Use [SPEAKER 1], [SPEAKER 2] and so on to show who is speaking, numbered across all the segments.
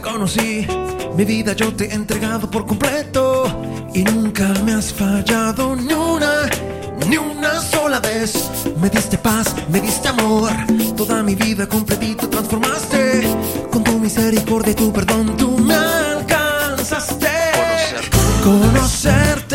[SPEAKER 1] conocí, mi vida yo te he entregado por completo y nunca me has fallado ni una, ni una sola vez. Me diste paz, me diste amor, toda mi vida completito transformaste. Con tu misericordia y tu perdón tú me alcanzaste. Conocerte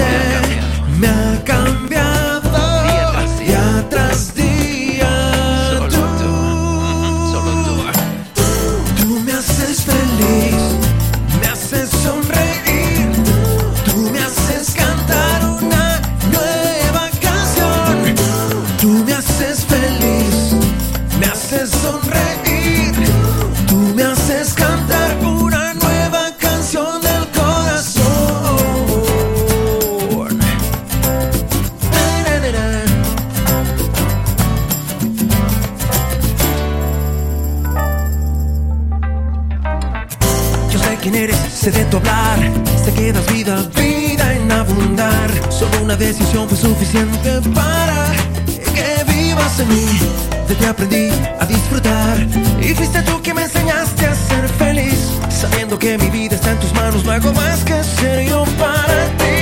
[SPEAKER 1] quién eres, sé de tu hablar, sé que das vida, vida en abundar. Solo una decisión fue suficiente para que vivas en mí. De ti aprendí a disfrutar y fuiste tú quien me enseñaste a ser feliz. Sabiendo que mi vida está en tus manos, no hago más que ser yo para ti.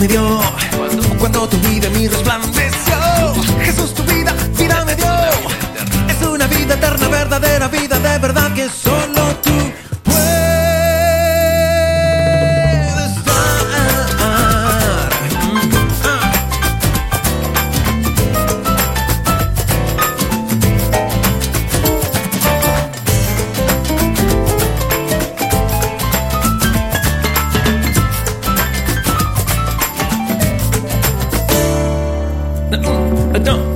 [SPEAKER 1] Me dio. Cuando tu vida en mí resplandeció. Jesús tu vida, vida me dio. Es una vida eterna, verdadera vida De verdad que solo I don't.